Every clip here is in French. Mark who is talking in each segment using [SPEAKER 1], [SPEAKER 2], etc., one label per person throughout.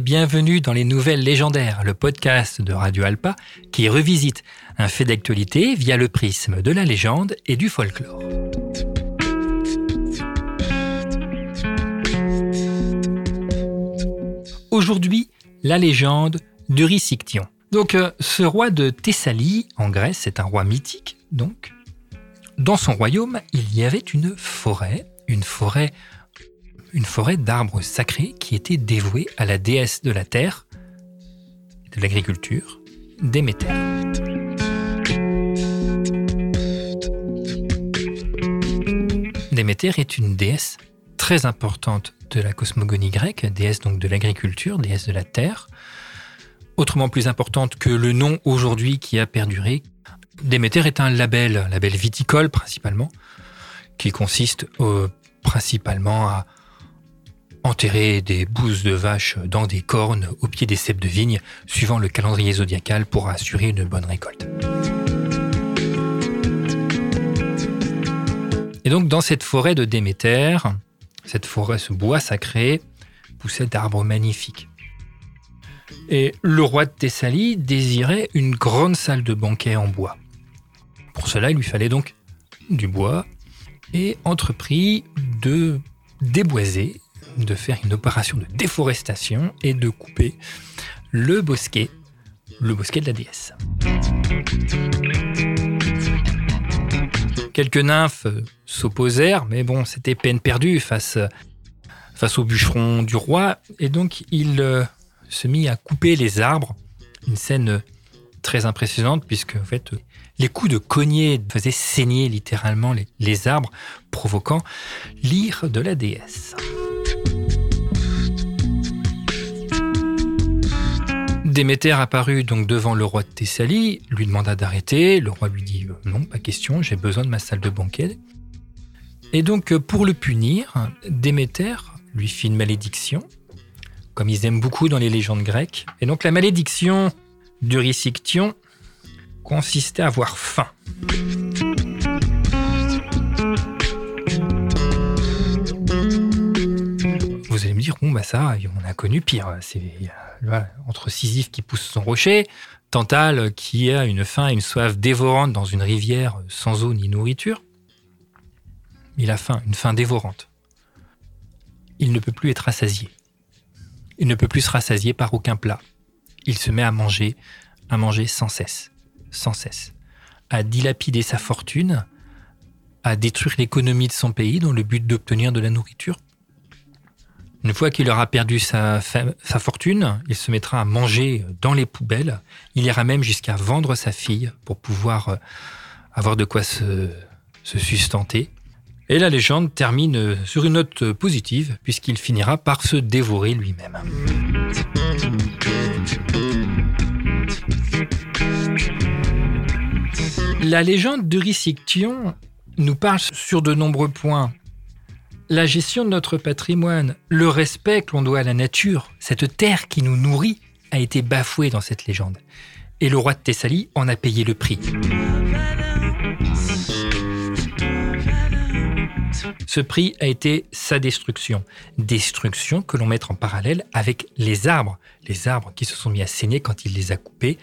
[SPEAKER 1] Bienvenue dans les Nouvelles Légendaires, le podcast de Radio Alpa qui revisite un fait d'actualité via le prisme de la légende et du folklore. Aujourd'hui, la légende d'Eurysiction. Donc, euh, ce roi de Thessalie, en Grèce, c'est un roi mythique, donc. Dans son royaume, il y avait une forêt, une forêt une forêt d'arbres sacrés qui était dévouée à la déesse de la terre, de l'agriculture, Déméter. Déméter est une déesse très importante de la cosmogonie grecque, déesse donc de l'agriculture, déesse de la terre, autrement plus importante que le nom aujourd'hui qui a perduré. Déméter est un label, label viticole principalement, qui consiste euh, principalement à enterrer des bouses de vaches dans des cornes au pied des cèpes de vigne, suivant le calendrier zodiacal pour assurer une bonne récolte. Et donc dans cette forêt de Déméter, cette forêt, ce bois sacré, poussait d'arbres magnifiques. Et le roi de Thessalie désirait une grande salle de banquet en bois. Pour cela, il lui fallait donc du bois et entreprit de déboiser de faire une opération de déforestation et de couper le bosquet, le bosquet de la déesse. Quelques nymphes s'opposèrent, mais bon, c'était peine perdue face, face au bûcheron du roi, et donc il euh, se mit à couper les arbres. Une scène très impressionnante, puisque en les coups de cognée faisaient saigner littéralement les, les arbres, provoquant l'ire de la déesse. Déméter apparut donc devant le roi de Thessalie, lui demanda d'arrêter. Le roi lui dit euh, non, pas question, j'ai besoin de ma salle de banquet. Et donc euh, pour le punir, Déméter lui fit une malédiction, comme ils aiment beaucoup dans les légendes grecques. Et donc la malédiction d'Eurysiction consistait à avoir faim. Vous allez me dire, bon bah ça, on a connu pire. C'est entre Sisyphe qui pousse son rocher, Tantale qui a une faim et une soif dévorante dans une rivière sans eau ni nourriture. Il a faim, une faim dévorante. Il ne peut plus être rassasié. Il ne peut plus se rassasier par aucun plat. Il se met à manger, à manger sans cesse, sans cesse, à dilapider sa fortune, à détruire l'économie de son pays dans le but d'obtenir de la nourriture une fois qu'il aura perdu sa, fortune, il se mettra à manger dans les poubelles. Il ira même jusqu'à vendre sa fille pour pouvoir euh, avoir de quoi se, sustenter. Et la légende termine sur une note positive, puisqu'il finira par se dévorer lui-même. La légende de Riciction nous parle sur de nombreux points la gestion de notre patrimoine, le respect que l'on doit à la nature, cette terre qui nous nourrit, a été bafoué dans cette légende. Et le roi de Thessalie en a payé le prix. Ce prix a été sa destruction. Destruction que l'on met en parallèle avec les arbres. Les arbres qui se sont mis à saigner quand il les a coupés,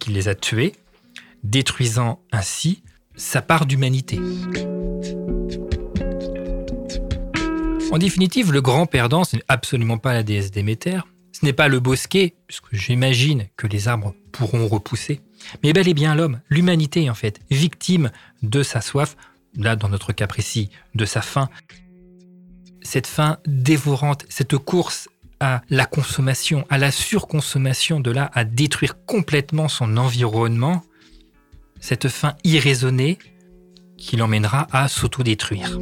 [SPEAKER 1] qu'il les a tués, détruisant ainsi sa part d'humanité. En définitive, le grand perdant, ce n'est absolument pas la déesse Déméter, ce n'est pas le bosquet, puisque j'imagine que les arbres pourront repousser, mais bel et bien l'homme, l'humanité en fait, victime de sa soif, là dans notre cas précis, de sa faim. Cette faim dévorante, cette course à la consommation, à la surconsommation, de là à détruire complètement son environnement, cette faim irraisonnée qui l'emmènera à s'autodétruire.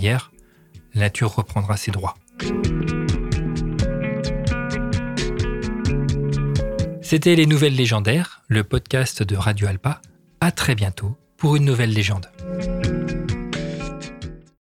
[SPEAKER 1] La nature reprendra ses droits. C'était Les Nouvelles Légendaires, le podcast de Radio Alpa. À très bientôt pour une nouvelle légende.